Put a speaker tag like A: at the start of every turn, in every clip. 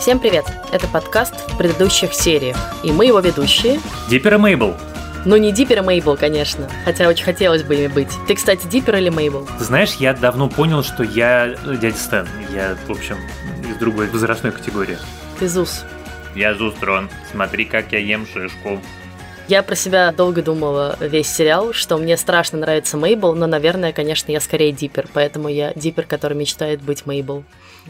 A: Всем привет! Это подкаст в предыдущих сериях, и мы его ведущие.
B: Диппер и Мейбл.
A: Ну, не Диппер и Мейбл, конечно, хотя очень хотелось бы ими быть. Ты, кстати, Диппер или Мейбл?
B: знаешь, я давно понял, что я дядя Стэн. Я, в общем, из другой возрастной категории.
A: Ты Зус.
B: Я Зустрон. Смотри, как я ем шишку.
A: Я про себя долго думала весь сериал, что мне страшно нравится Мейбл, но, наверное, конечно, я скорее Диппер, поэтому я Диппер, который мечтает быть Мейбл.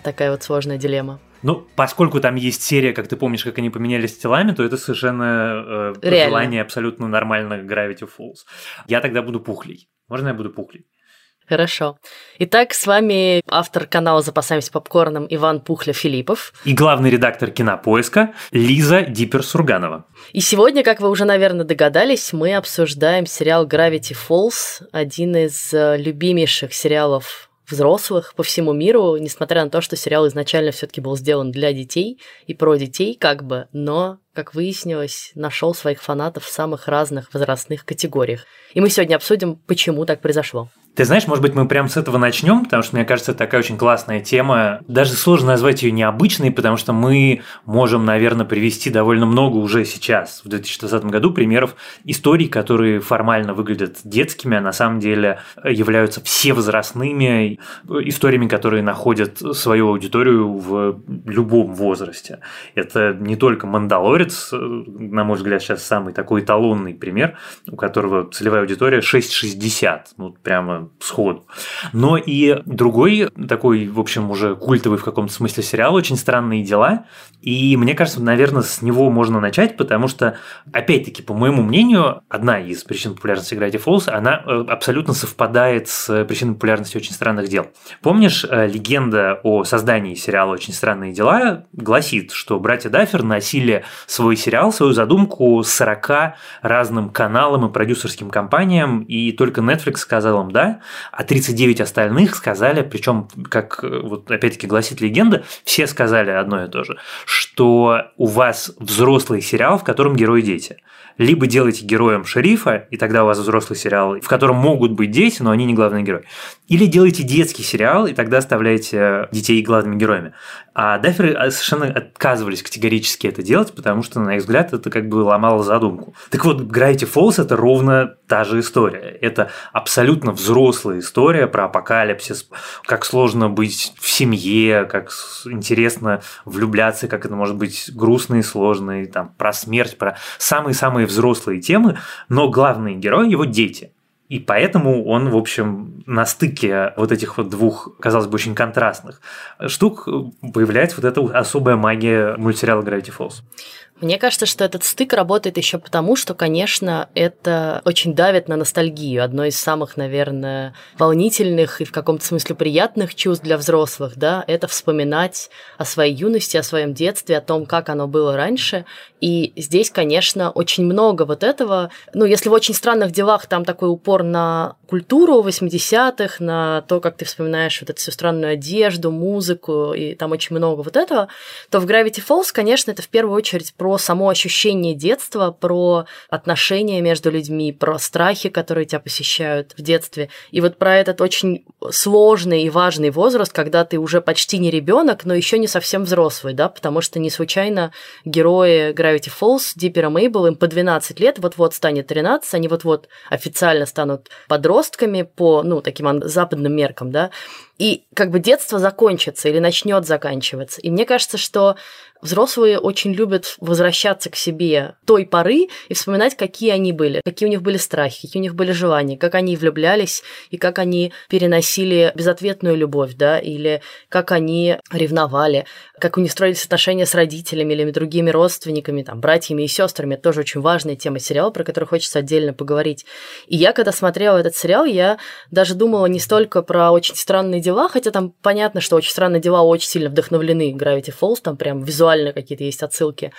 A: Такая вот сложная дилемма.
B: Ну, поскольку там есть серия, как ты помнишь, как они поменялись телами, то это совершенно э, желание абсолютно нормально Gravity Falls. Я тогда буду пухлей. Можно я буду пухлей?
A: Хорошо. Итак, с вами автор канала «Запасаемся попкорном» Иван Пухля-Филиппов.
B: И главный редактор кинопоиска Лиза Дипер-Сурганова.
A: И сегодня, как вы уже, наверное, догадались, мы обсуждаем сериал Gravity Falls, один из э, любимейших сериалов взрослых по всему миру, несмотря на то, что сериал изначально все-таки был сделан для детей и про детей, как бы, но, как выяснилось, нашел своих фанатов в самых разных возрастных категориях. И мы сегодня обсудим, почему так произошло.
B: Ты знаешь, может быть, мы прямо с этого начнем, потому что, мне кажется, это такая очень классная тема. Даже сложно назвать ее необычной, потому что мы можем, наверное, привести довольно много уже сейчас, в 2020 году, примеров историй, которые формально выглядят детскими, а на самом деле являются всевозрастными историями, которые находят свою аудиторию в любом возрасте. Это не только «Мандалорец», на мой взгляд, сейчас самый такой эталонный пример, у которого целевая аудитория 6,60. Ну, прямо сходу. Но и другой такой, в общем, уже культовый в каком-то смысле сериал «Очень странные дела». И мне кажется, наверное, с него можно начать, потому что, опять-таки, по моему мнению, одна из причин популярности Gravity Falls, она э, абсолютно совпадает с причиной популярности «Очень странных дел». Помнишь, э, легенда о создании сериала «Очень странные дела» гласит, что братья Даффер носили свой сериал, свою задумку 40 разным каналам и продюсерским компаниям, и только Netflix сказал им «да», а 39 остальных сказали, причем, как э, вот опять-таки гласит легенда, все сказали одно и то же, что у вас взрослый сериал, в котором герои дети – либо делайте героем шерифа, и тогда у вас взрослый сериал, в котором могут быть дети, но они не главные герои. Или делайте детский сериал, и тогда оставляете детей главными героями. А даферы а, совершенно отказывались категорически это делать, потому что, на их взгляд, это как бы ломало задумку. Так вот, Gravity Falls – это ровно та же история. Это абсолютно взрослая история про апокалипсис, как сложно быть в семье, как интересно влюбляться, как это может быть грустно и сложно, и там про смерть, про самые-самые взрослые темы, но главный герой – его дети. И поэтому он, в общем, на стыке вот этих вот двух, казалось бы, очень контрастных штук появляется вот эта особая магия мультсериала Gravity Falls.
A: Мне кажется, что этот стык работает еще потому, что, конечно, это очень давит на ностальгию. Одно из самых, наверное, волнительных и в каком-то смысле приятных чувств для взрослых, да, это вспоминать о своей юности, о своем детстве, о том, как оно было раньше. И здесь, конечно, очень много вот этого. Ну, если в очень странных делах там такой упор на культуру 80-х, на то, как ты вспоминаешь вот эту всю странную одежду, музыку, и там очень много вот этого, то в Gravity Falls, конечно, это в первую очередь про само ощущение детства, про отношения между людьми, про страхи, которые тебя посещают в детстве. И вот про этот очень сложный и важный возраст, когда ты уже почти не ребенок, но еще не совсем взрослый, да, потому что не случайно герои Gravity Falls, Диппер и Мейбл, им по 12 лет, вот-вот станет 13, они вот-вот официально станут подростками по, ну, таким западным меркам, да, и как бы детство закончится или начнет заканчиваться. И мне кажется, что Взрослые очень любят возвращаться к себе той поры и вспоминать, какие они были, какие у них были страхи, какие у них были желания, как они влюблялись и как они переносили безответную любовь, да, или как они ревновали, как у них строились отношения с родителями или другими родственниками, там, братьями и сестрами. Это тоже очень важная тема сериала, про который хочется отдельно поговорить. И я, когда смотрела этот сериал, я даже думала не столько про очень странные дела, хотя там понятно, что очень странные дела очень сильно вдохновлены Gravity Falls, там прям визуально визуально какие-то есть отсылки.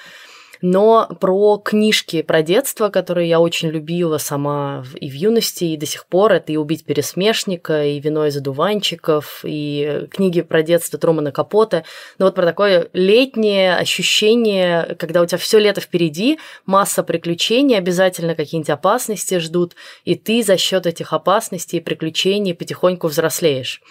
A: Но про книжки про детство, которые я очень любила сама и в юности, и до сих пор, это и «Убить пересмешника», и «Вино из одуванчиков», и книги про детство Трумана Капота. Но вот про такое летнее ощущение, когда у тебя все лето впереди, масса приключений, обязательно какие-нибудь опасности ждут, и ты за счет этих опасностей и приключений потихоньку взрослеешь.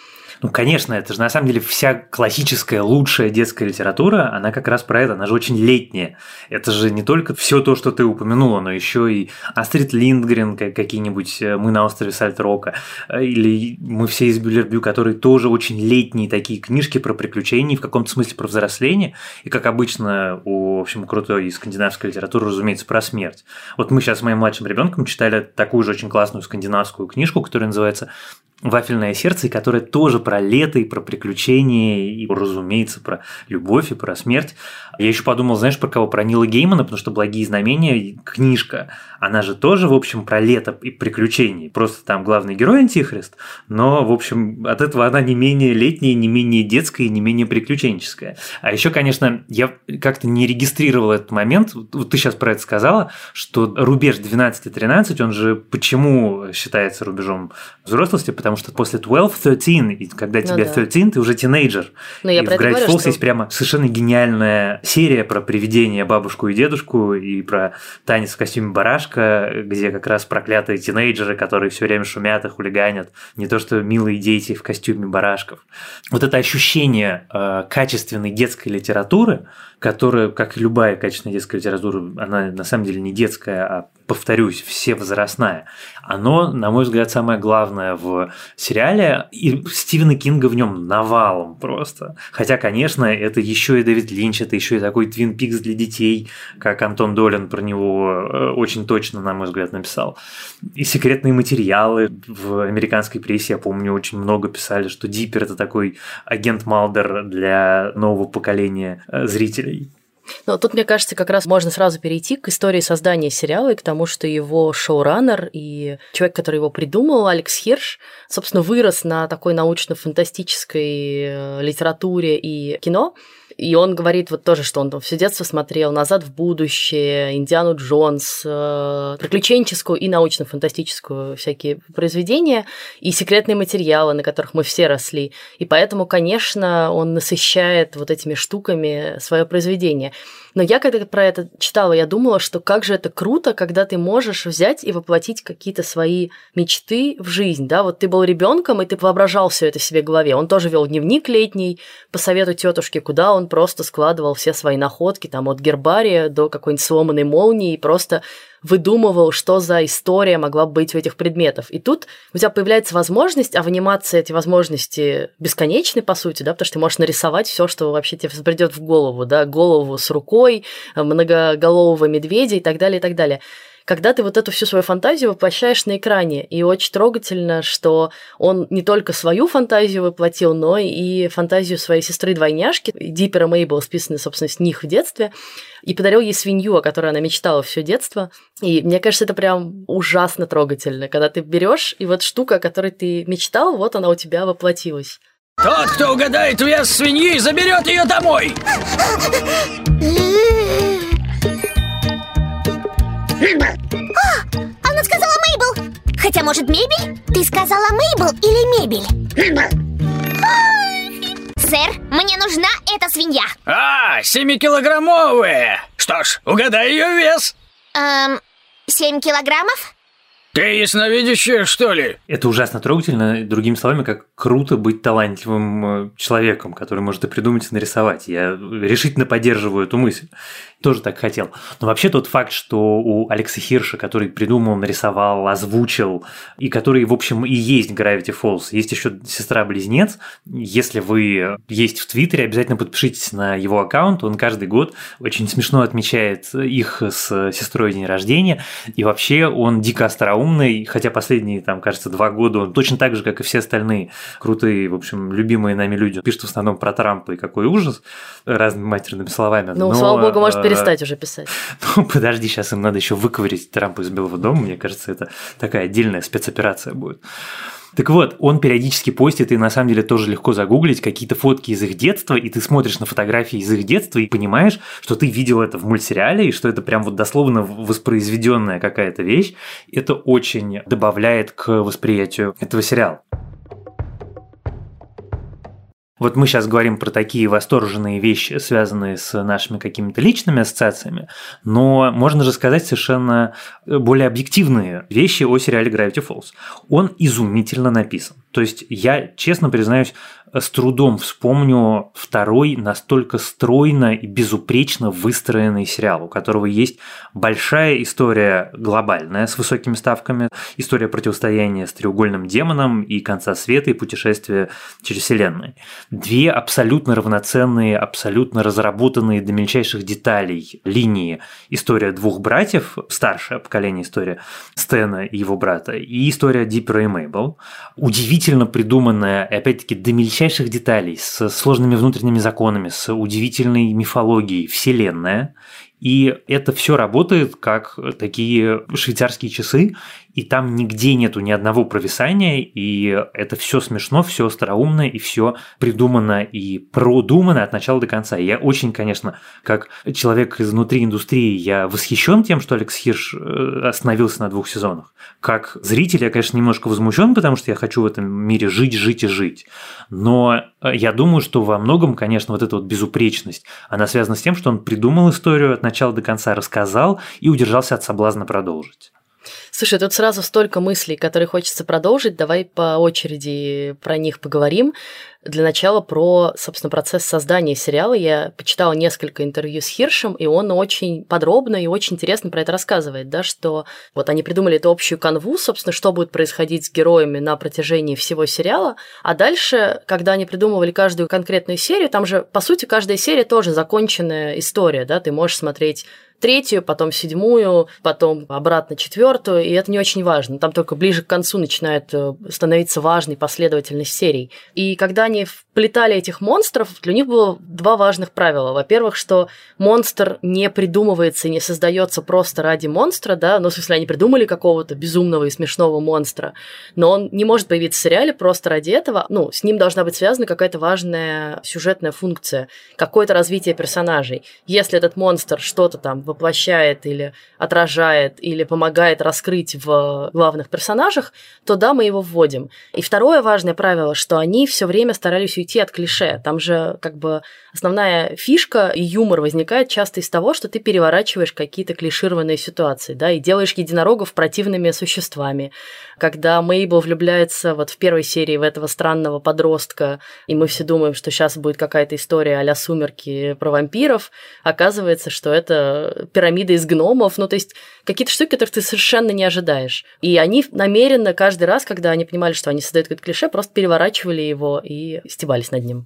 B: Ну, конечно, это же на самом деле вся классическая лучшая детская литература, она как раз про это, она же очень летняя. Это же не только все то, что ты упомянула, но еще и Астрид Линдгрен, какие-нибудь э, «Мы на острове Сальтрока», э, или «Мы все из Бюллербю», которые тоже очень летние такие книжки про приключения, в каком-то смысле про взросление, и, как обычно, у, в общем, крутой скандинавской литературы, разумеется, про смерть. Вот мы сейчас с моим младшим ребенком читали такую же очень классную скандинавскую книжку, которая называется «Вафельное сердце», которое тоже про лето и про приключения, и, разумеется, про любовь и про смерть. Я еще подумал, знаешь, про кого? Про Нила Геймана, потому что «Благие знамения» книжка, она же тоже, в общем, про лето и приключения. Просто там главный герой Антихрист, но, в общем, от этого она не менее летняя, не менее детская и не менее приключенческая. А еще, конечно, я как-то не регистрировал этот момент, вот ты сейчас про это сказала, что рубеж 12-13, он же почему считается рубежом взрослости? Потому что после 12-13, и когда ну тебе да. 13, ты уже тинейджер.
A: Но я
B: и
A: в
B: Gravity
A: Falls
B: что... есть прямо совершенно гениальная серия про привидение бабушку и дедушку и про танец в костюме барашка, где как раз проклятые тинейджеры, которые все время шумят и хулиганят, не то что милые дети в костюме барашков. Вот это ощущение э, качественной детской литературы, которая, как и любая качественная детская литература, она на самом деле не детская, а повторюсь, все возрастная. Оно, на мой взгляд, самое главное в сериале, и Стивена Кинга в нем навалом просто. Хотя, конечно, это еще и Дэвид Линч, это еще и такой Твин Пикс для детей, как Антон Долин про него э, очень точно, на мой взгляд, написал. И секретные материалы в американской прессе, я помню, очень много писали, что Диппер – это такой агент Малдер для нового поколения э, зрителей.
A: Но тут, мне кажется, как раз можно сразу перейти к истории создания сериала и к тому, что его шоураннер и человек, который его придумал, Алекс Хирш, собственно, вырос на такой научно-фантастической э, литературе и кино, и он говорит вот тоже, что он там все детство смотрел «Назад в будущее», «Индиану Джонс», э, приключенческую и научно-фантастическую всякие произведения и секретные материалы, на которых мы все росли. И поэтому, конечно, он насыщает вот этими штуками свое произведение. Но я когда про это читала, я думала, что как же это круто, когда ты можешь взять и воплотить какие-то свои мечты в жизнь, да, вот ты был ребенком и ты воображал все это себе в голове. Он тоже вел дневник летний по совету тетушки, куда он просто складывал все свои находки, там от гербария до какой-нибудь сломанной молнии, и просто выдумывал, что за история могла быть у этих предметов. И тут у тебя появляется возможность, а в анимации эти возможности бесконечны, по сути, да, потому что ты можешь нарисовать все, что вообще тебе придет в голову, да, голову с рукой, многоголового медведя и так далее, и так далее когда ты вот эту всю свою фантазию воплощаешь на экране. И очень трогательно, что он не только свою фантазию воплотил, но и фантазию своей сестры-двойняшки, Диппера Мейбл, списанной, собственно, с них в детстве, и подарил ей свинью, о которой она мечтала все детство. И мне кажется, это прям ужасно трогательно, когда ты берешь и вот штука, о которой ты мечтал, вот она у тебя воплотилась.
C: Тот, кто угадает вес свиньи, заберет ее домой.
D: Хотя, может, мебель? Ты сказала Мейбл или мебель? Сэр, мне нужна эта свинья.
C: А, семикилограммовая. Что ж, угадай ее вес.
D: Эм, семь килограммов?
C: Ты ясновидящая, что ли?
B: Это ужасно трогательно. Другими словами, как круто быть талантливым э, человеком, который может и придумать, и нарисовать. Я решительно поддерживаю эту мысль. Тоже так хотел. Но вообще тот факт, что у Алекса Хирша, который придумал, нарисовал, озвучил, и который, в общем, и есть Gravity Falls, есть еще сестра-близнец. Если вы есть в Твиттере, обязательно подпишитесь на его аккаунт. Он каждый год очень смешно отмечает их с сестрой день рождения. И вообще он дико остроумный, хотя последние, там, кажется, два года он точно так же, как и все остальные крутые, в общем, любимые нами люди, пишут в основном про Трампа и какой ужас разными матерными словами.
A: Ну, слава богу, может э, перестать уже писать.
B: Ну, подожди, сейчас им надо еще выковырить Трампа из Белого дома. Мне кажется, это такая отдельная спецоперация будет. Так вот, он периодически постит, и на самом деле тоже легко загуглить какие-то фотки из их детства, и ты смотришь на фотографии из их детства и понимаешь, что ты видел это в мультсериале, и что это прям вот дословно воспроизведенная какая-то вещь. Это очень добавляет к восприятию этого сериала. Вот мы сейчас говорим про такие восторженные вещи, связанные с нашими какими-то личными ассоциациями, но можно же сказать совершенно более объективные вещи о сериале Gravity Falls. Он изумительно написан. То есть я, честно признаюсь, с трудом вспомню второй настолько стройно и безупречно выстроенный сериал, у которого есть большая история глобальная с высокими ставками, история противостояния с треугольным демоном и конца света и путешествия через вселенную. Две абсолютно равноценные, абсолютно разработанные до мельчайших деталей линии история двух братьев, старшее поколение история Стэна и его брата, и история Диппера и Мейбл, удивительно придуманная, и опять-таки до мельчайших деталей, с сложными внутренними законами, с удивительной мифологией, вселенная. И это все работает как такие швейцарские часы, и там нигде нету ни одного провисания, и это все смешно, все остроумно, и все придумано и продумано от начала до конца. Я очень, конечно, как человек изнутри индустрии, я восхищен тем, что Алекс Хирш э, остановился на двух сезонах. Как зритель я, конечно, немножко возмущен, потому что я хочу в этом мире жить, жить и жить. Но э, я думаю, что во многом, конечно, вот эта вот безупречность, она связана с тем, что он придумал историю от начала до конца, рассказал и удержался от соблазна продолжить.
A: Слушай, тут сразу столько мыслей, которые хочется продолжить. Давай по очереди про них поговорим. Для начала про, собственно, процесс создания сериала. Я почитала несколько интервью с Хиршем, и он очень подробно и очень интересно про это рассказывает, да, что вот они придумали эту общую канву, собственно, что будет происходить с героями на протяжении всего сериала, а дальше, когда они придумывали каждую конкретную серию, там же, по сути, каждая серия тоже законченная история, да, ты можешь смотреть третью, потом седьмую, потом обратно четвертую, и это не очень важно. Там только ближе к концу начинает э, становиться важной последовательность серий. И когда они вплетали этих монстров, для них было два важных правила. Во-первых, что монстр не придумывается и не создается просто ради монстра, да, ну, в смысле, они придумали какого-то безумного и смешного монстра, но он не может появиться в сериале просто ради этого, ну, с ним должна быть связана какая-то важная сюжетная функция, какое-то развитие персонажей. Если этот монстр что-то там воплощает или отражает, или помогает раскрыть в главных персонажах, то да, мы его вводим. И второе важное правило, что они все время старались уйти от клише. Там же как бы основная фишка и юмор возникает часто из того, что ты переворачиваешь какие-то клишированные ситуации, да, и делаешь единорогов противными существами. Когда Мейбл влюбляется вот в первой серии в этого странного подростка, и мы все думаем, что сейчас будет какая-то история а «Сумерки» про вампиров, оказывается, что это пирамида из гномов, ну, то есть какие-то штуки, которых ты совершенно не ожидаешь. И они намеренно каждый раз, когда они понимали, что они создают какое-то клише, просто переворачивали его и стебались над ним.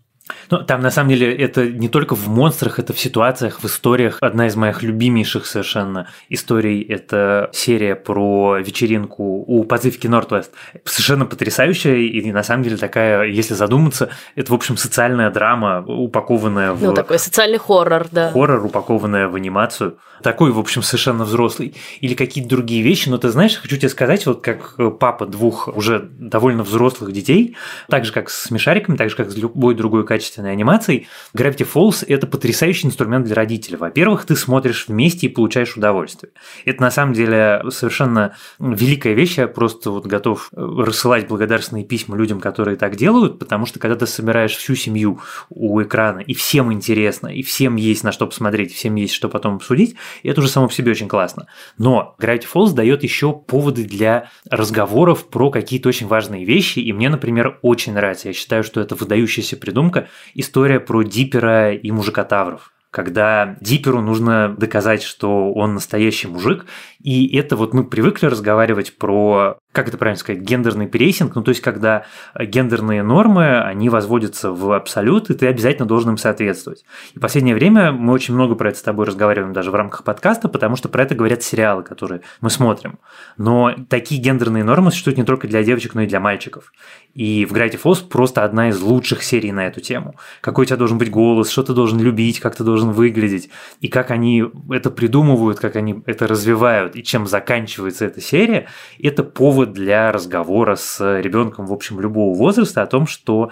B: Ну, там на самом деле это не только в монстрах, это в ситуациях, в историях. Одна из моих любимейших совершенно историй – это серия про вечеринку у Пацифики Нортвест. Совершенно потрясающая и на самом деле такая, если задуматься, это, в общем, социальная драма, упакованная в…
A: Ну, такой социальный хоррор, да.
B: Хоррор, упакованная в анимацию. Такой, в общем, совершенно взрослый. Или какие-то другие вещи. Но ты знаешь, хочу тебе сказать, вот как папа двух уже довольно взрослых детей, так же, как с смешариками, так же, как с любой другой качественной анимацией, Gravity Falls – это потрясающий инструмент для родителей. Во-первых, ты смотришь вместе и получаешь удовольствие. Это на самом деле совершенно великая вещь. Я просто вот готов рассылать благодарственные письма людям, которые так делают, потому что когда ты собираешь всю семью у экрана, и всем интересно, и всем есть на что посмотреть, всем есть что потом обсудить, это уже само по себе очень классно. Но Gravity Falls дает еще поводы для разговоров про какие-то очень важные вещи, и мне, например, очень нравится. Я считаю, что это выдающаяся придумка, история про Дипера и мужикотавров когда Диперу нужно доказать, что он настоящий мужик. И это вот мы привыкли разговаривать про как это правильно сказать, гендерный прессинг, ну то есть когда гендерные нормы, они возводятся в абсолют, и ты обязательно должен им соответствовать. И в последнее время мы очень много про это с тобой разговариваем даже в рамках подкаста, потому что про это говорят сериалы, которые мы смотрим. Но такие гендерные нормы существуют не только для девочек, но и для мальчиков. И в Gravity Falls просто одна из лучших серий на эту тему. Какой у тебя должен быть голос, что ты должен любить, как ты должен выглядеть, и как они это придумывают, как они это развивают, и чем заканчивается эта серия, это повод повод для разговора с ребенком, в общем, любого возраста о том, что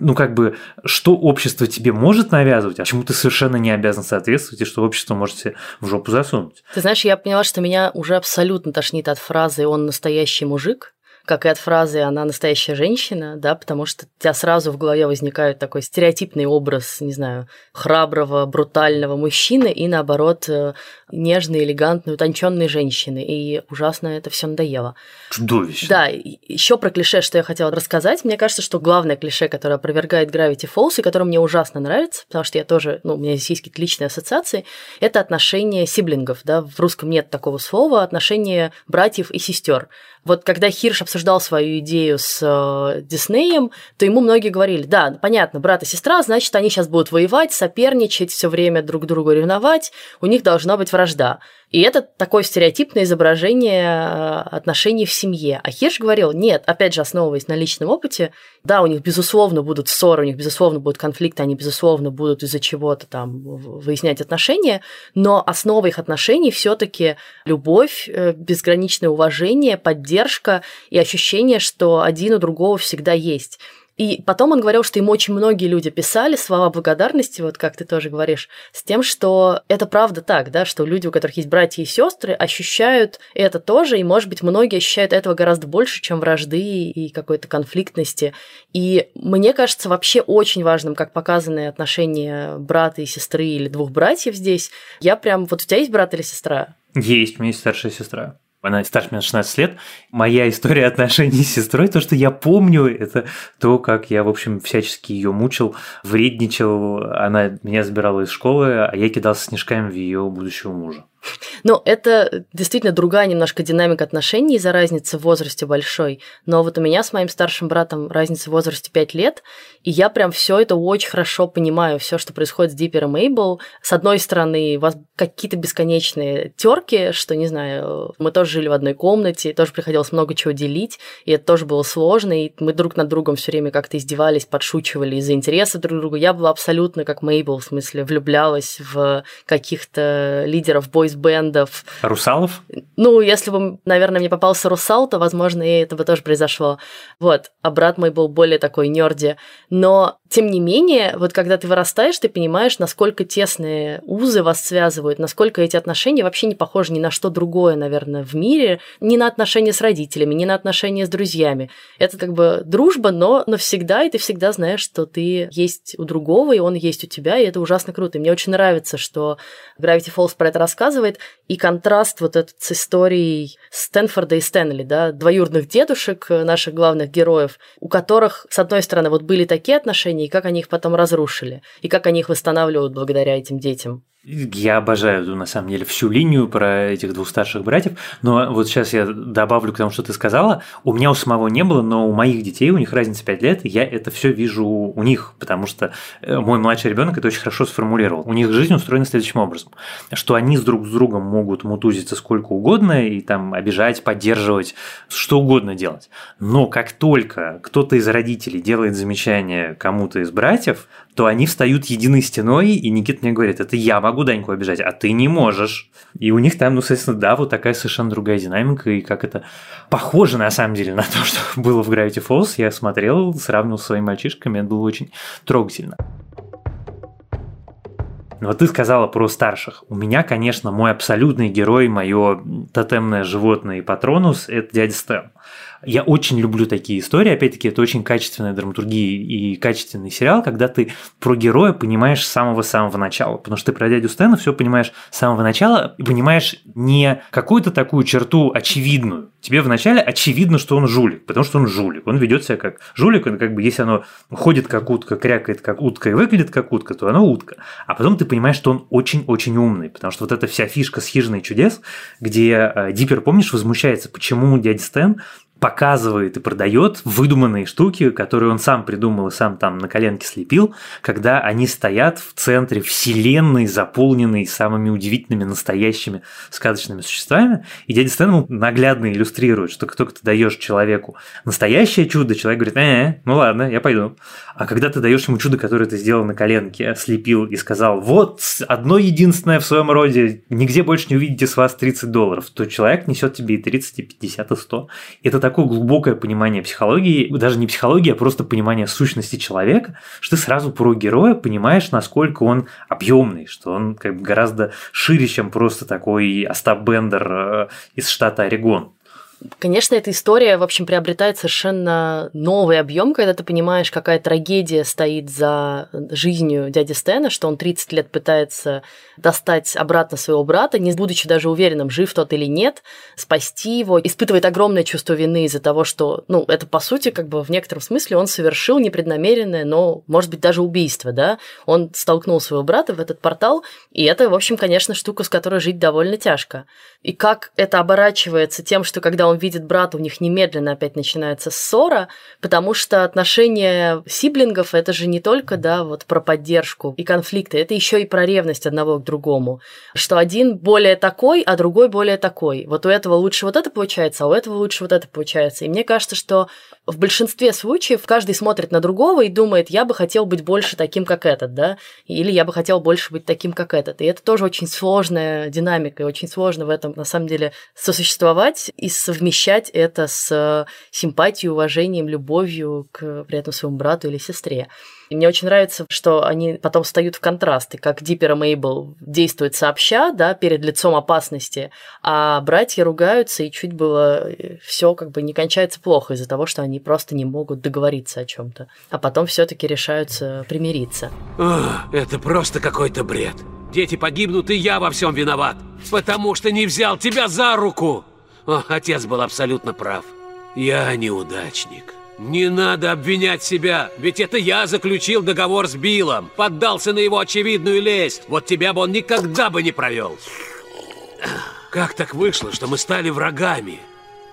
B: ну, как бы, что общество тебе может навязывать, а чему ты совершенно не обязан соответствовать, и что общество может себе в жопу засунуть.
A: Ты знаешь, я поняла, что меня уже абсолютно тошнит от фразы «он настоящий мужик», как и от фразы «она настоящая женщина», да, потому что у тебя сразу в голове возникает такой стереотипный образ, не знаю, храброго, брутального мужчины и, наоборот, э, нежной, элегантной, утонченной женщины. И ужасно это все надоело.
B: Чудовище.
A: Да, еще про клише, что я хотела рассказать. Мне кажется, что главное клише, которое опровергает Gravity Falls, и которое мне ужасно нравится, потому что я тоже, ну, у меня здесь есть какие-то личные ассоциации, это отношение сиблингов, да, в русском нет такого слова, отношение братьев и сестер. Вот когда Хирш обсуждал свою идею с э, то ему многие говорили, да, понятно, брат и сестра, значит, они сейчас будут воевать, соперничать, все время друг другу ревновать, у них должна быть вражда. И это такое стереотипное изображение э, отношений в семье. А Хирш говорил, нет, опять же, основываясь на личном опыте, да, у них, безусловно, будут ссоры, у них, безусловно, будут конфликты, они, безусловно, будут из-за чего-то там выяснять отношения, но основа их отношений все таки любовь, э, безграничное уважение, поддержка и ощущение, что один у другого всегда есть. И потом он говорил, что ему очень многие люди писали слова благодарности, вот как ты тоже говоришь, с тем, что это правда так, да, что люди, у которых есть братья и сестры, ощущают это тоже, и, может быть, многие ощущают этого гораздо больше, чем вражды и какой-то конфликтности. И мне кажется вообще очень важным, как показаны отношения брата и сестры или двух братьев здесь. Я прям... Вот у тебя есть брат или сестра?
B: Есть, у меня есть старшая сестра. Она старше меня на 16 лет. Моя история отношений с сестрой, то, что я помню, это то, как я, в общем, всячески ее мучил, вредничал. Она меня забирала из школы, а я кидался снежками в ее будущего мужа.
A: Ну, это действительно другая немножко динамика отношений из-за разницы в возрасте большой. Но вот у меня с моим старшим братом разница в возрасте 5 лет, и я прям все это очень хорошо понимаю, все, что происходит с Диппер и Мейбл. С одной стороны, у вас какие-то бесконечные терки, что, не знаю, мы тоже жили в одной комнате, тоже приходилось много чего делить, и это тоже было сложно, и мы друг над другом все время как-то издевались, подшучивали из-за интереса друг друга. Я была абсолютно как Мейбл, в смысле, влюблялась в каких-то лидеров бойс бэндов.
B: Русалов?
A: Ну, если бы, наверное, мне попался русал, то, возможно, и это бы тоже произошло. Вот. А брат мой был более такой нерди. Но, тем не менее, вот когда ты вырастаешь, ты понимаешь, насколько тесные узы вас связывают, насколько эти отношения вообще не похожи ни на что другое, наверное, в мире, ни на отношения с родителями, ни на отношения с друзьями. Это как бы дружба, но навсегда, и ты всегда знаешь, что ты есть у другого, и он есть у тебя, и это ужасно круто. И мне очень нравится, что Gravity Falls про это рассказывает, рассказывает, и контраст вот этот с историей Стэнфорда и Стэнли, да, двоюродных дедушек э, наших главных героев, у которых, с одной стороны, вот были такие отношения, и как они их потом разрушили, и как они их восстанавливают благодаря этим детям.
B: Я обожаю, на самом деле, всю линию про этих двух старших братьев, но вот сейчас я добавлю к тому, что ты сказала. У меня у самого не было, но у моих детей, у них разница 5 лет, я это все вижу у них, потому что э, мой младший ребенок это очень хорошо сформулировал. У них жизнь устроена следующим образом, что они с друг с другом могут мутузиться сколько угодно и там обижать, поддерживать, что угодно делать. Но как только кто-то из родителей делает замечание кому-то из братьев, то они встают единой стеной, и Никит мне говорит, это я могу Даньку обижать, а ты не можешь. И у них там, ну, соответственно, да, вот такая совершенно другая динамика, и как это похоже, на самом деле, на то, что было в Gravity Falls. Я смотрел, сравнивал с своими мальчишками, это было очень трогательно. Но ты сказала про старших. У меня, конечно, мой абсолютный герой, мое тотемное животное и патронус – это дядя Стэн. Я очень люблю такие истории. Опять-таки, это очень качественная драматургия и качественный сериал, когда ты про героя понимаешь с самого-самого начала. Потому что ты про дядю Стэна все понимаешь с самого начала и понимаешь не какую-то такую черту очевидную. Тебе вначале очевидно, что он жулик, потому что он жулик. Он ведет себя как жулик, он как бы, если оно ходит как утка, крякает как утка и выглядит как утка, то оно утка. А потом ты понимаешь, что он очень-очень умный, потому что вот эта вся фишка с хижиной чудес, где э, Диппер, помнишь, возмущается, почему дядя Стэн показывает и продает выдуманные штуки, которые он сам придумал и сам там на коленке слепил, когда они стоят в центре вселенной, заполненной самыми удивительными настоящими сказочными существами. И дядя Стэн ему наглядно иллюстрирует, что как только ты даешь человеку настоящее чудо, человек говорит, э, ну ладно, я пойду. А когда ты даешь ему чудо, которое ты сделал на коленке, слепил и сказал, вот одно единственное в своем роде, нигде больше не увидите с вас 30 долларов, то человек несет тебе и 30, и 50, и 100. Это так такое глубокое понимание психологии, даже не психологии, а просто понимание сущности человека, что ты сразу про героя понимаешь, насколько он объемный, что он как бы гораздо шире, чем просто такой Остап Бендер э, из штата Орегон.
A: Конечно, эта история, в общем, приобретает совершенно новый объем, когда ты понимаешь, какая трагедия стоит за жизнью дяди Стэна, что он 30 лет пытается достать обратно своего брата, не будучи даже уверенным, жив тот или нет, спасти его, испытывает огромное чувство вины из-за того, что, ну, это, по сути, как бы в некотором смысле он совершил непреднамеренное, но, может быть, даже убийство, да? Он столкнул своего брата в этот портал, и это, в общем, конечно, штука, с которой жить довольно тяжко. И как это оборачивается тем, что когда он видит брата, у них немедленно опять начинается ссора, потому что отношения сиблингов это же не только, да, вот про поддержку и конфликты, это еще и про ревность одного к другому. Что один более такой, а другой более такой. Вот у этого лучше вот это получается, а у этого лучше вот это получается. И мне кажется, что в большинстве случаев каждый смотрит на другого и думает, я бы хотел быть больше таким, как этот, да, или я бы хотел больше быть таким, как этот. И это тоже очень сложная динамика, и очень сложно в этом, на самом деле, сосуществовать и совмещать это с симпатией, уважением, любовью к при этом своему брату или сестре. И мне очень нравится, что они потом встают в контрасты, как Диппер и Мейбл действуют сообща, да, перед лицом опасности, а братья ругаются, и чуть было э, все как бы не кончается плохо из-за того, что они просто не могут договориться о чем-то. А потом все-таки решаются примириться.
E: Ох, это просто какой-то бред. Дети погибнут, и я во всем виноват. Потому что не взял тебя за руку. О, отец был абсолютно прав. Я неудачник. Не надо обвинять себя, ведь это я заключил договор с Биллом, поддался на его очевидную лесть. Вот тебя бы он никогда бы не провел. Как так вышло, что мы стали врагами?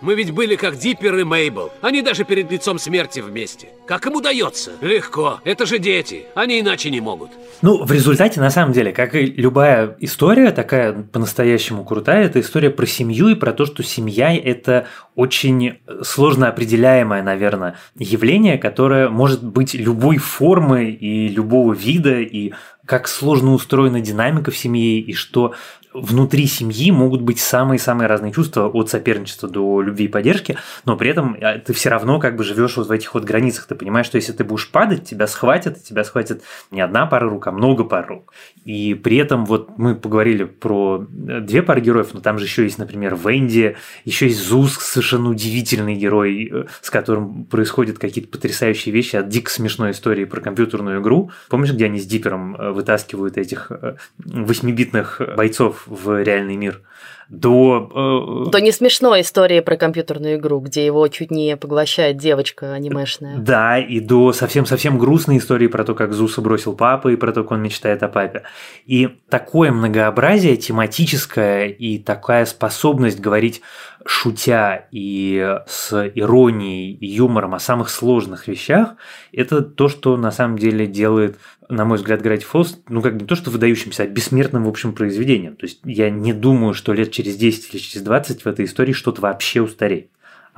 E: Мы ведь были как Диппер и Мейбл. Они даже перед лицом смерти вместе. Как им удается? Легко. Это же дети. Они иначе не могут.
B: Ну, в результате, на самом деле, как и любая история, такая по-настоящему крутая, это история про семью и про то, что семья – это очень сложно определяемое, наверное, явление, которое может быть любой формы и любого вида, и как сложно устроена динамика в семье, и что внутри семьи могут быть самые-самые разные чувства от соперничества до любви и поддержки, но при этом а, ты все равно как бы живешь вот в этих вот границах. Ты понимаешь, что если ты будешь падать, тебя схватят, тебя схватит не одна пара рук, а много пар рук. И при этом вот мы поговорили про э, две пары героев, но там же еще есть, например, Венди, еще есть Зус, совершенно удивительный герой, э, с которым происходят какие-то потрясающие вещи от дико смешной истории про компьютерную игру. Помнишь, где они с Дипером э, вытаскивают этих восьмибитных бойцов в реальный мир, до...
A: Э, до не смешной истории про компьютерную игру, где его чуть не поглощает девочка анимешная.
B: Да, и до совсем-совсем грустной истории про то, как Зуса бросил папа и про то, как он мечтает о папе. И такое многообразие тематическое и такая способность говорить шутя и с иронией и юмором о самых сложных вещах, это то, что на самом деле делает на мой взгляд, Gravity Falls, ну, как не то, что выдающимся, а бессмертным, в общем, произведением. То есть я не думаю, что лет через 10 или через 20 в этой истории что-то вообще устареет.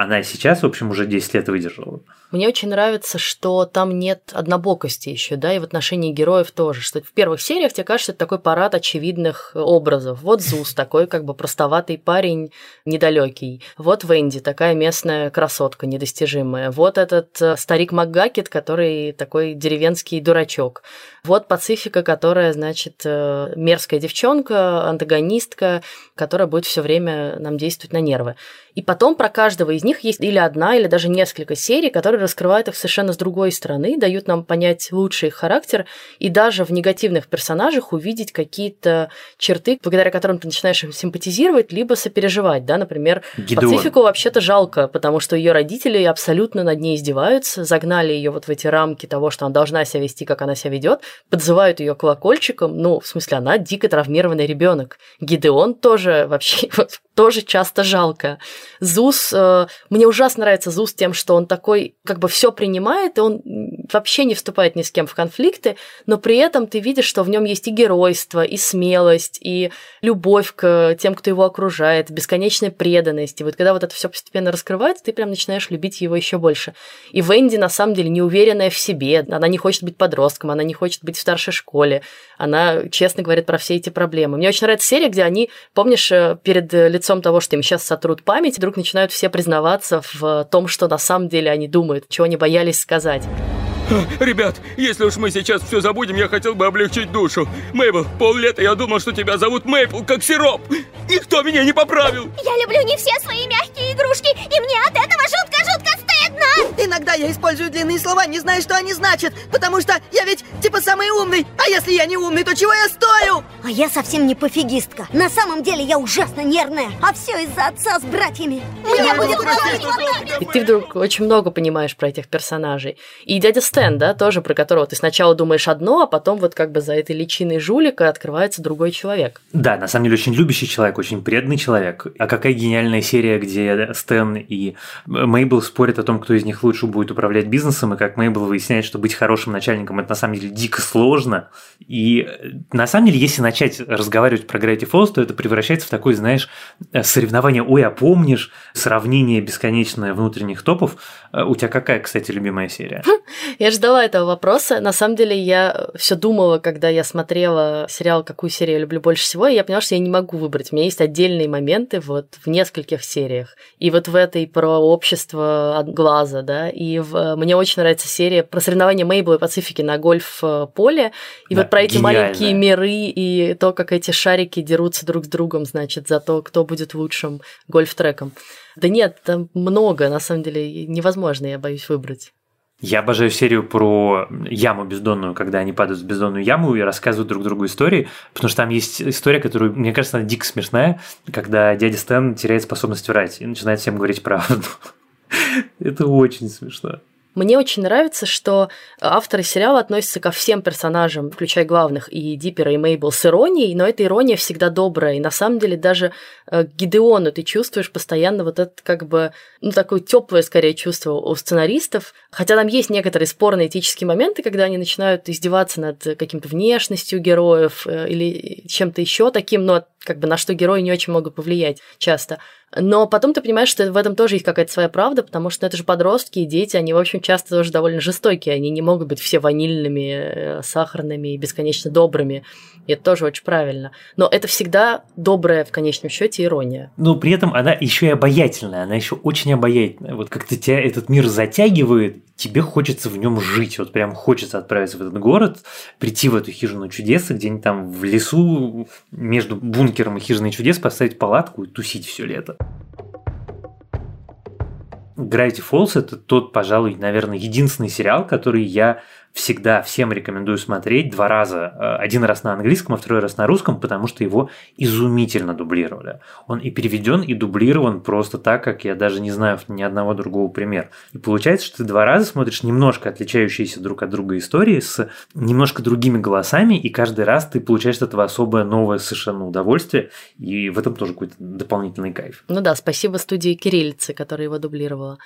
B: Она сейчас, в общем, уже 10 лет выдержала.
A: Мне очень нравится, что там нет однобокости еще, да, и в отношении героев тоже, что в первых сериях тебе кажется, это такой парад очевидных образов. Вот Зус, такой как бы простоватый парень, недалекий. Вот Венди, такая местная красотка недостижимая. Вот этот э, старик Макгакет, который такой деревенский дурачок. Вот Пацифика, которая, значит, э, мерзкая девчонка, антагонистка, которая будет все время нам действовать на нервы. И потом про каждого из них есть или одна, или даже несколько серий, которые раскрывают их совершенно с другой стороны, дают нам понять лучший их характер и даже в негативных персонажах увидеть какие-то черты, благодаря которым ты начинаешь им симпатизировать, либо сопереживать. Да? Например, Гидеон. Пацифику вообще-то жалко, потому что ее родители абсолютно над ней издеваются, загнали ее вот в эти рамки того, что она должна себя вести, как она себя ведет, подзывают ее колокольчиком. Ну, в смысле, она дико травмированный ребенок. Гидеон тоже вообще тоже часто жалко. Зус, э, мне ужасно нравится Зус тем, что он такой, как бы все принимает, и он вообще не вступает ни с кем в конфликты, но при этом ты видишь, что в нем есть и геройство, и смелость, и любовь к тем, кто его окружает, бесконечная преданность. И вот когда вот это все постепенно раскрывается, ты прям начинаешь любить его еще больше. И Венди на самом деле неуверенная в себе, она не хочет быть подростком, она не хочет быть в старшей школе, она честно говорит про все эти проблемы. Мне очень нравится серия, где они, помнишь, э, перед лицом того, что им сейчас сотрут память, вдруг начинают все признаваться в том, что на самом деле они думают, чего они боялись сказать.
F: Ребят, если уж мы сейчас все забудем, я хотел бы облегчить душу. Мейбл, поллета я думал, что тебя зовут Мейпл, как сироп. Никто меня не поправил.
D: Я люблю не все свои мягкие игрушки, и мне от этого жутко-жутко.
G: Иногда я использую длинные слова, не знаю, что они значат, потому что я ведь типа самый умный. А если я не умный, то чего я стою?
H: А я совсем не пофигистка. На самом деле я ужасно нервная, а все из-за отца с братьями.
D: Мне будет.
A: И ты вдруг очень много понимаешь про этих персонажей. И дядя Стэн Стэн, да, тоже про которого ты сначала думаешь одно, а потом вот как бы за этой личиной жулика открывается другой человек.
B: Да, на самом деле очень любящий человек, очень преданный человек. А какая гениальная серия, где Стэн и Мейбл спорят о том, кто из них лучше будет управлять бизнесом, и как Мейбл выясняет, что быть хорошим начальником это на самом деле дико сложно. И на самом деле, если начать разговаривать про Gravity Falls, то это превращается в такое, знаешь, соревнование «Ой, а помнишь?» Сравнение бесконечное внутренних топов. У тебя какая, кстати, любимая серия?
A: Я ждала этого вопроса. На самом деле, я все думала, когда я смотрела сериал «Какую серию я люблю больше всего», и я поняла, что я не могу выбрать. У меня есть отдельные моменты вот в нескольких сериях. И вот в этой про общество от глаза, да, и в... мне очень нравится серия про соревнования Мейбл и Пацифики на гольф-поле, и да, вот про эти гениально. маленькие миры, и то, как эти шарики дерутся друг с другом, значит, за то, кто будет лучшим гольф-треком. Да нет, там много, на самом деле, невозможно, я боюсь выбрать.
B: Я обожаю серию про яму бездонную, когда они падают в бездонную яму и рассказывают друг другу истории, потому что там есть история, которая, мне кажется, она дико смешная, когда дядя Стэн теряет способность врать и начинает всем говорить правду. Это очень смешно.
A: Мне очень нравится, что авторы сериала относятся ко всем персонажам, включая главных, и Диппера, и Мейбл, с иронией, но эта ирония всегда добрая. И на самом деле даже э, Гидеону ты чувствуешь постоянно вот это как бы, ну, такое теплое скорее чувство у сценаристов. Хотя там есть некоторые спорные этические моменты, когда они начинают издеваться над каким-то внешностью героев э, или чем-то еще таким, но как бы на что герои не очень могут повлиять часто. Но потом ты понимаешь, что в этом тоже есть какая-то своя правда, потому что это же подростки и дети, они, в общем, часто тоже довольно жестокие, они не могут быть все ванильными, э, сахарными и бесконечно добрыми. И это тоже очень правильно. Но это всегда добрая, в конечном счете, ирония.
B: Но при этом она еще и обаятельная, она еще очень обаятельная. Вот как-то тебя этот мир затягивает, тебе хочется в нем жить. Вот прям хочется отправиться в этот город, прийти в эту хижину чудес, где-нибудь там в лесу между бункером и хижиной чудес поставить палатку и тусить все лето. Gravity Falls это тот, пожалуй, наверное, единственный сериал, который я всегда всем рекомендую смотреть два раза. Э, один раз на английском, а второй раз на русском, потому что его изумительно дублировали. Он и переведен, и дублирован просто так, как я даже не знаю ни одного другого примера. И получается, что ты два раза смотришь немножко отличающиеся друг от друга истории с немножко другими голосами, и каждый раз ты получаешь от этого особое новое совершенно удовольствие, и в этом тоже какой-то дополнительный кайф.
A: Ну да, спасибо студии Кириллицы, которая его дублировала.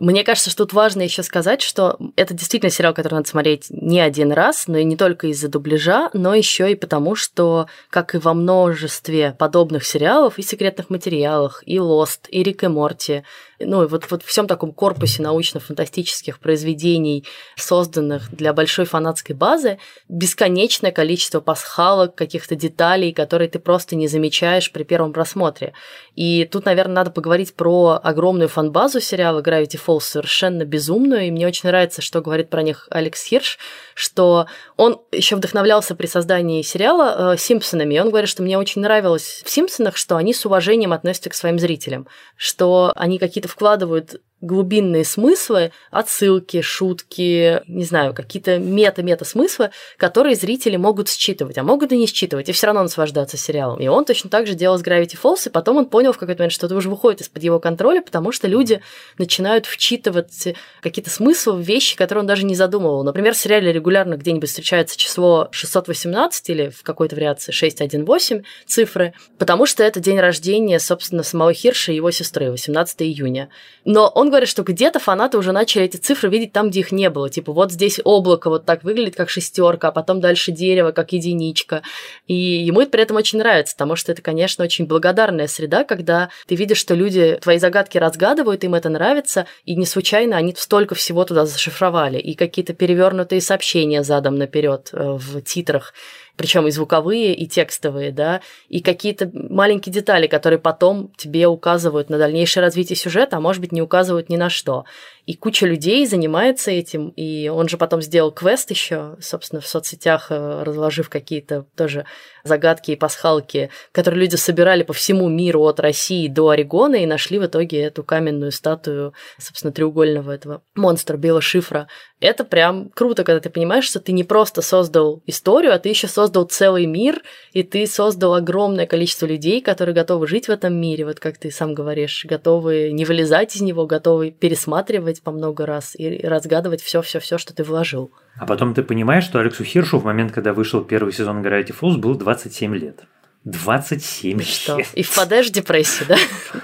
A: Мне кажется, что тут важно еще сказать, что это действительно сериал, который надо смотреть не один раз, но и не только из-за дубляжа, но еще и потому, что, как и во множестве подобных сериалов, и секретных материалах, и Lost, и Рик и Морти, ну, вот, вот в всем таком корпусе научно-фантастических произведений, созданных для большой фанатской базы, бесконечное количество пасхалок, каких-то деталей, которые ты просто не замечаешь при первом просмотре. И тут, наверное, надо поговорить про огромную фан-базу сериала Gravity Falls, совершенно безумную, и мне очень нравится, что говорит про них Алекс Хирш, что он еще вдохновлялся при создании сериала э, «Симпсонами», и он говорит, что мне очень нравилось в «Симпсонах», что они с уважением относятся к своим зрителям, что они какие-то вкладывают глубинные смыслы, отсылки, шутки, не знаю, какие-то мета-мета смыслы, которые зрители могут считывать, а могут и не считывать, и все равно наслаждаться сериалом. И он точно так же делал с Gravity Falls, и потом он понял в какой-то момент, что это уже выходит из-под его контроля, потому что люди начинают вчитывать какие-то смыслы в вещи, которые он даже не задумывал. Например, в сериале регулярно где-нибудь встречается число 618 или в какой-то вариации 618 цифры, потому что это день рождения, собственно, самого Хирша и его сестры, 18 июня. Но он говоря, что где-то фанаты уже начали эти цифры видеть там, где их не было. Типа вот здесь облако вот так выглядит, как шестерка, а потом дальше дерево, как единичка. И ему это при этом очень нравится, потому что это, конечно, очень благодарная среда, когда ты видишь, что люди твои загадки разгадывают, им это нравится, и не случайно они столько всего туда зашифровали. И какие-то перевернутые сообщения задом наперед э, в титрах причем и звуковые, и текстовые, да, и какие-то маленькие детали, которые потом тебе указывают на дальнейшее развитие сюжета, а может быть не указывают ни на что. И куча людей занимается этим, и он же потом сделал квест еще, собственно, в соцсетях, э, разложив какие-то тоже загадки и пасхалки, которые люди собирали по всему миру от России до Орегона и нашли в итоге эту каменную статую, собственно, треугольного этого монстра Билла Шифра. Это прям круто, когда ты понимаешь, что ты не просто создал историю, а ты еще создал целый мир, и ты создал огромное количество людей, которые готовы жить в этом мире, вот как ты сам говоришь, готовы не вылезать из него, готовы пересматривать по много раз и разгадывать все-все-все, что ты вложил.
B: А потом ты понимаешь, что Алексу Хиршу в момент, когда вышел первый сезон Gravity Falls, было 27 лет. 27 лет.
A: Что? И впадаешь в депрессию, да?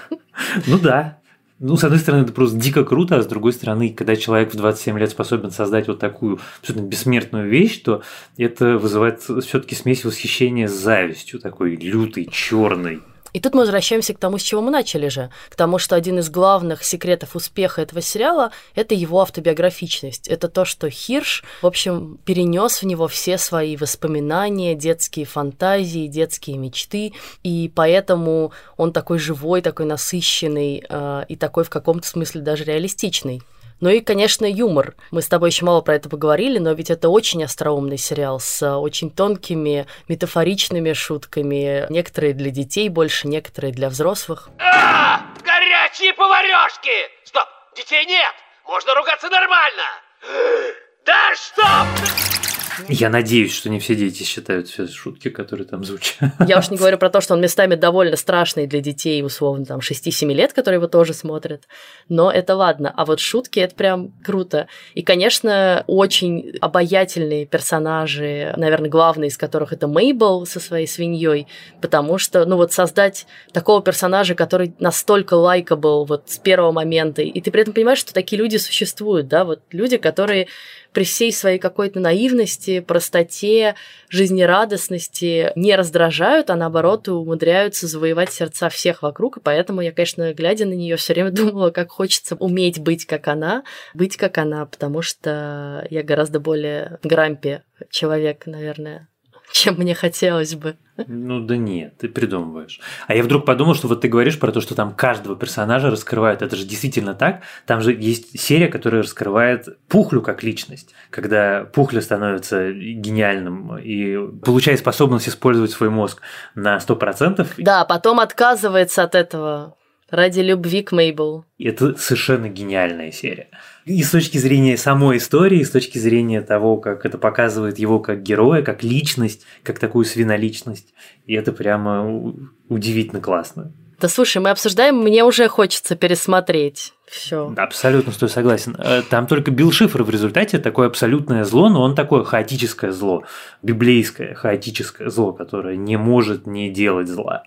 B: Ну да. Ну, с одной стороны, это просто дико круто, а с другой стороны, когда человек в 27 лет способен создать вот такую абсолютно бессмертную вещь, то это вызывает все-таки смесь восхищения с завистью, такой лютой, черной.
A: И тут мы возвращаемся к тому, с чего мы начали же, к тому, что один из главных секретов успеха этого сериала – это его автобиографичность. Это то, что Хирш, в общем, перенес в него все свои воспоминания, детские фантазии, детские мечты, и поэтому он такой живой, такой насыщенный э, и такой в каком-то смысле даже реалистичный. Ну и, конечно, юмор. Мы с тобой еще мало про это поговорили, но ведь это очень остроумный сериал с очень тонкими, метафоричными шутками. Некоторые для детей больше, некоторые для взрослых.
E: А, горячие поварешки! Стоп, детей нет! Можно ругаться нормально! Да что?
B: Я надеюсь, что не все дети считают все шутки, которые там звучат.
A: Я уж не говорю про то, что он местами довольно страшный для детей, условно, там, 6-7 лет, которые его тоже смотрят. Но это ладно. А вот шутки – это прям круто. И, конечно, очень обаятельные персонажи, наверное, главный из которых это Мейбл со своей свиньей, потому что, ну вот создать такого персонажа, который настолько лайкабл вот с первого момента, и ты при этом понимаешь, что такие люди существуют, да, вот люди, которые при всей своей какой-то наивности, простоте, жизнерадостности не раздражают, а наоборот умудряются завоевать сердца всех вокруг. И поэтому я, конечно, глядя на нее, все время думала, как хочется уметь быть как она, быть как она, потому что я гораздо более грампи человек, наверное, чем мне хотелось бы.
B: Ну да нет, ты придумываешь. А я вдруг подумал, что вот ты говоришь про то, что там каждого персонажа раскрывают. Это же действительно так. Там же есть серия, которая раскрывает Пухлю как личность. Когда Пухля становится гениальным и получает способность использовать свой мозг на 100%.
A: Да, потом отказывается от этого ради любви к Мейбл.
B: Это совершенно гениальная серия. И с точки зрения самой истории, и с точки зрения того, как это показывает его как героя, как личность, как такую свиноличность. И это прямо удивительно классно.
A: Да слушай, мы обсуждаем, мне уже хочется пересмотреть. Все.
B: Абсолютно с тобой согласен. Э, там только Билл Шифр в результате такое абсолютное зло, но он такое хаотическое зло, библейское хаотическое зло, которое не может не делать зла.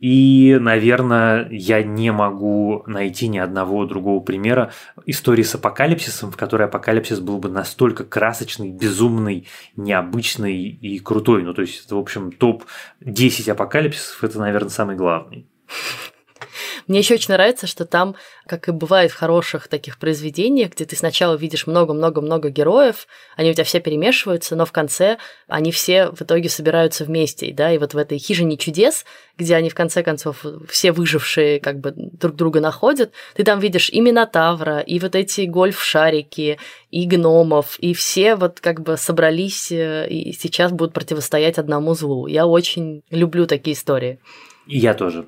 B: И, наверное, я не могу найти ни одного другого примера истории с апокалипсисом, в которой апокалипсис был бы настолько красочный, безумный, необычный и крутой. Ну, то есть, это, в общем, топ-10 апокалипсисов – это, наверное, самый главный.
A: Мне еще очень нравится, что там, как и бывает в хороших таких произведениях, где ты сначала видишь много-много-много героев, они у тебя все перемешиваются, но в конце они все в итоге собираются вместе. Да? И вот в этой хижине чудес, где они в конце концов все выжившие как бы друг друга находят, ты там видишь и Минотавра, и вот эти гольф-шарики, и гномов, и все вот как бы собрались э, и сейчас будут противостоять одному злу. Я очень люблю такие истории.
B: И я тоже.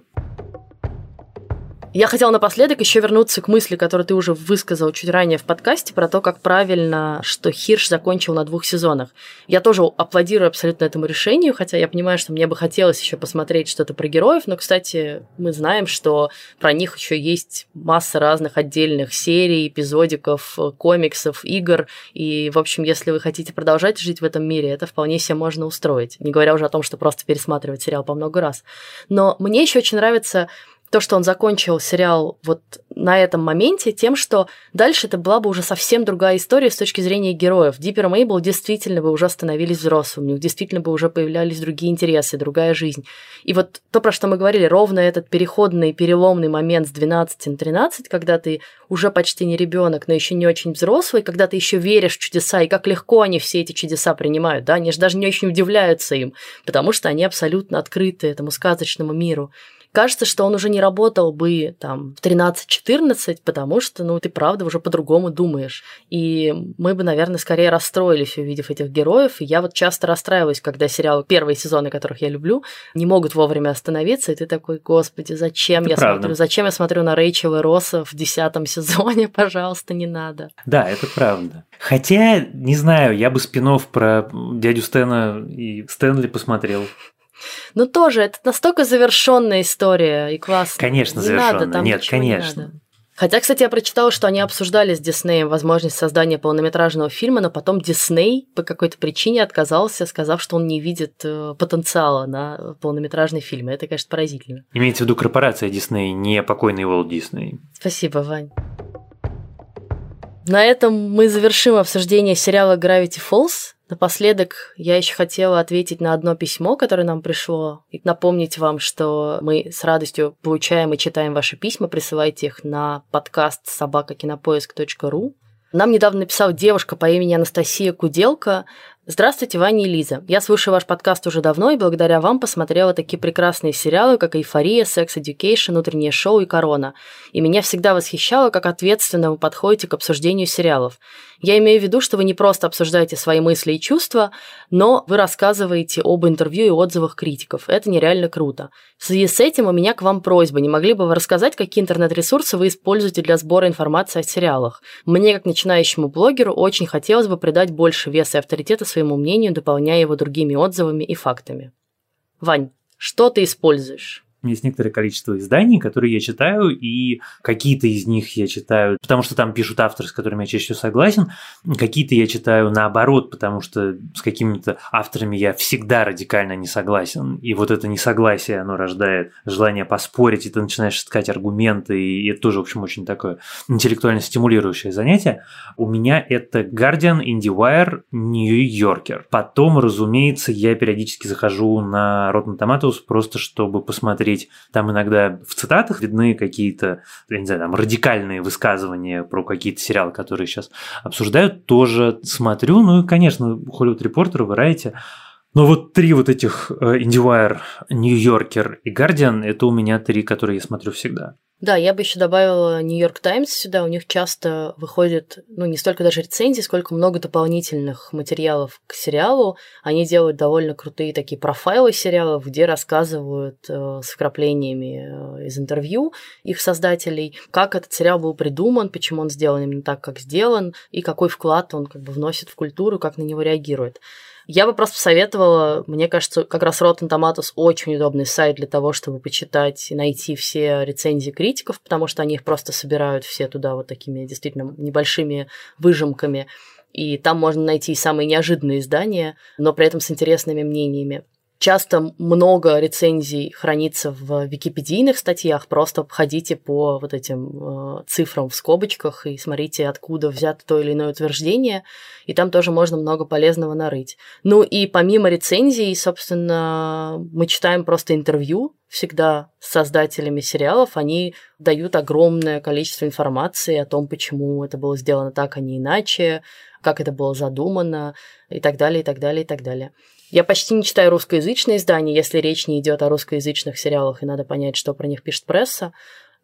A: Я хотела напоследок еще вернуться к мысли, которую ты уже высказал чуть ранее в подкасте, про то, как правильно, что Хирш закончил на двух сезонах. Я тоже аплодирую абсолютно этому решению, хотя я понимаю, что мне бы хотелось еще посмотреть что-то про героев, но, кстати, мы знаем, что про них еще есть масса разных отдельных серий, эпизодиков, комиксов, игр, и, в общем, если вы хотите продолжать жить в этом мире, это вполне себе можно устроить, не говоря уже о том, что просто пересматривать сериал по много раз. Но мне еще очень нравится то, что он закончил сериал вот на этом моменте, тем, что дальше это была бы уже совсем другая история с точки зрения героев. Диппер и Мейбл действительно бы уже становились взрослыми, у них действительно бы уже появлялись другие интересы, другая жизнь. И вот то, про что мы говорили, ровно этот переходный, переломный момент с 12 на 13, когда ты уже почти не ребенок, но еще не очень взрослый, когда ты еще веришь в чудеса, и как легко они все эти чудеса принимают, да, они же даже не очень удивляются им, потому что они абсолютно открыты этому сказочному миру кажется, что он уже не работал бы там в 13-14, потому что, ну, ты правда уже по-другому думаешь. И мы бы, наверное, скорее расстроились, увидев этих героев. И я вот часто расстраиваюсь, когда сериалы, первые сезоны, которых я люблю, не могут вовремя остановиться, и ты такой, господи, зачем это я правда. смотрю? Зачем я смотрю на Рэйчел и Росса в десятом сезоне? Пожалуйста, не надо.
B: Да, это правда. Хотя, не знаю, я бы спин про дядю Стэна и Стэнли посмотрел.
A: Ну тоже, это настолько завершенная история и классно.
B: Конечно, завершенная. Нет, конечно. Не надо.
A: Хотя, кстати, я прочитала, что они обсуждали с Диснеем возможность создания полнометражного фильма, но потом Дисней по какой-то причине отказался, сказав, что он не видит э, потенциала на полнометражный фильм. Это, конечно, поразительно.
B: Имеется в виду корпорация Дисней, не покойный Уолт Дисней.
A: Спасибо, Вань. На этом мы завершим обсуждение сериала Gravity Falls. Напоследок я еще хотела ответить на одно письмо, которое нам пришло, и напомнить вам, что мы с радостью получаем и читаем ваши письма, присылайте их на подкаст собакакинопоиск.ру. Нам недавно написала девушка по имени Анастасия Куделка, Здравствуйте, Ваня и Лиза. Я слушаю ваш подкаст уже давно и благодаря вам посмотрела такие прекрасные сериалы, как «Эйфория», «Секс Education», «Утреннее шоу» и «Корона». И меня всегда восхищало, как ответственно вы подходите к обсуждению сериалов. Я имею в виду, что вы не просто обсуждаете свои мысли и чувства, но вы рассказываете об интервью и отзывах критиков. Это нереально круто. В связи с этим у меня к вам просьба. Не могли бы вы рассказать, какие интернет-ресурсы вы используете для сбора информации о сериалах? Мне, как начинающему блогеру, очень хотелось бы придать больше веса и авторитета своему мнению, дополняя его другими отзывами и фактами. Вань, что ты используешь?
B: Есть некоторое количество изданий, которые я читаю, и какие-то из них я читаю, потому что там пишут авторы, с которыми я чаще всего согласен, какие-то я читаю наоборот, потому что с какими-то авторами я всегда радикально не согласен, и вот это несогласие, оно рождает желание поспорить, и ты начинаешь искать аргументы, и это тоже, в общем, очень такое интеллектуально стимулирующее занятие. У меня это Guardian, IndieWire, New Yorker. Потом, разумеется, я периодически захожу на Rotten Tomatoes просто чтобы посмотреть посмотреть. Там иногда в цитатах видны какие-то, я не знаю, там радикальные высказывания про какие-то сериалы, которые сейчас обсуждают. Тоже смотрю. Ну и, конечно, Hollywood Reporter, Variety. Но вот три вот этих э, IndieWire, New Yorker и Guardian – это у меня три, которые я смотрю всегда.
A: Да, я бы еще добавила Нью-Йорк Таймс сюда. У них часто выходит, ну, не столько даже рецензий, сколько много дополнительных материалов к сериалу. Они делают довольно крутые такие профайлы сериалов, где рассказывают э, с вкраплениями э, из интервью их создателей, как этот сериал был придуман, почему он сделан именно так, как сделан, и какой вклад он как бы вносит в культуру, как на него реагирует. Я бы просто посоветовала, мне кажется, как раз Rotten Tomatoes очень удобный сайт для того, чтобы почитать и найти все рецензии критиков, потому что они их просто собирают все туда вот такими действительно небольшими выжимками. И там можно найти самые неожиданные издания, но при этом с интересными мнениями. Часто много рецензий хранится в википедийных статьях, просто ходите по вот этим э, цифрам в скобочках и смотрите, откуда взято то или иное утверждение, и там тоже можно много полезного нарыть. Ну и помимо рецензий, собственно, мы читаем просто интервью всегда с создателями сериалов, они дают огромное количество информации о том, почему это было сделано так, а не иначе, как это было задумано, и так далее, и так далее, и так далее. Я почти не читаю русскоязычные издания, если речь не идет о русскоязычных сериалах, и надо понять, что про них пишет пресса.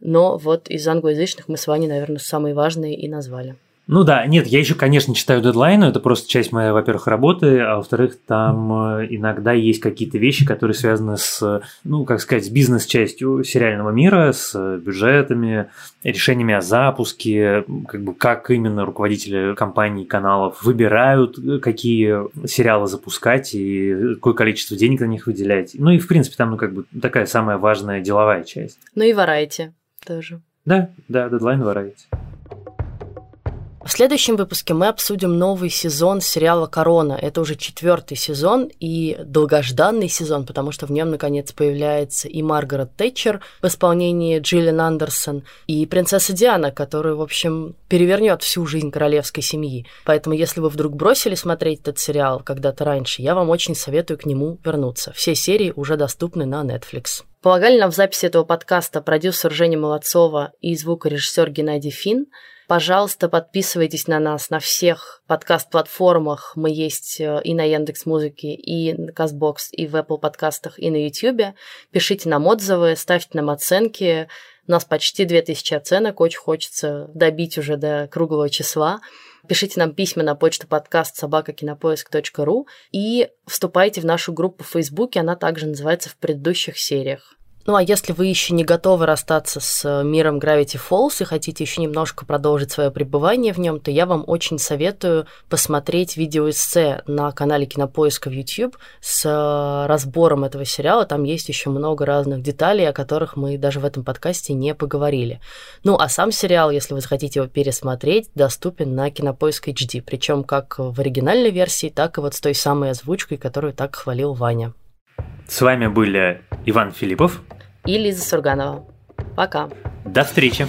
A: Но вот из англоязычных мы с вами, наверное, самые важные и назвали.
B: Ну да, нет, я еще, конечно, читаю дедлайны, это просто часть моей, во-первых, работы, а во-вторых, там э, иногда есть какие-то вещи, которые связаны с, ну, как сказать, с бизнес-частью сериального мира, с бюджетами, решениями о запуске, как бы как именно руководители компаний, каналов выбирают, какие сериалы запускать и какое количество денег на них выделять. Ну и, в принципе, там, ну, как бы такая самая важная деловая часть.
A: Ну и варайте тоже.
B: Да, да, дедлайн варайте.
A: В следующем выпуске мы обсудим новый сезон сериала «Корона». Это уже четвертый сезон и долгожданный сезон, потому что в нем наконец появляется и Маргарет Тэтчер в исполнении Джиллиан Андерсон, и принцесса Диана, которая, в общем, перевернет всю жизнь королевской семьи. Поэтому, если вы вдруг бросили смотреть этот сериал когда-то раньше, я вам очень советую к нему вернуться. Все серии уже доступны на Netflix. Помогали нам в записи этого подкаста продюсер Женя Молодцова и звукорежиссер Геннадий Фин. Пожалуйста, подписывайтесь на нас на всех подкаст-платформах. Мы есть э, и на Яндекс Музыке, и на Castbox, и в Apple подкастах, и на YouTube. Пишите нам отзывы, ставьте нам оценки. У нас почти 2000 оценок, очень хочется добить уже до круглого числа. Пишите нам письма на почту подкаст собакакинопоиск.ру и вступайте в нашу группу в Фейсбуке, она также называется в предыдущих сериях. Ну а если вы еще не готовы расстаться с э, миром Gravity Falls и хотите еще немножко продолжить свое пребывание в нем, то я вам очень советую посмотреть видеоэссе на канале Кинопоиска в YouTube с э, разбором этого сериала. Там есть еще много разных деталей, о которых мы даже в этом подкасте не поговорили. Ну а сам сериал, если вы захотите его пересмотреть, доступен на Кинопоиск HD, причем как в оригинальной версии, так и вот с той самой озвучкой, которую так хвалил Ваня.
B: С вами были Иван Филиппов
A: и Лиза Сурганова. Пока.
B: До встречи.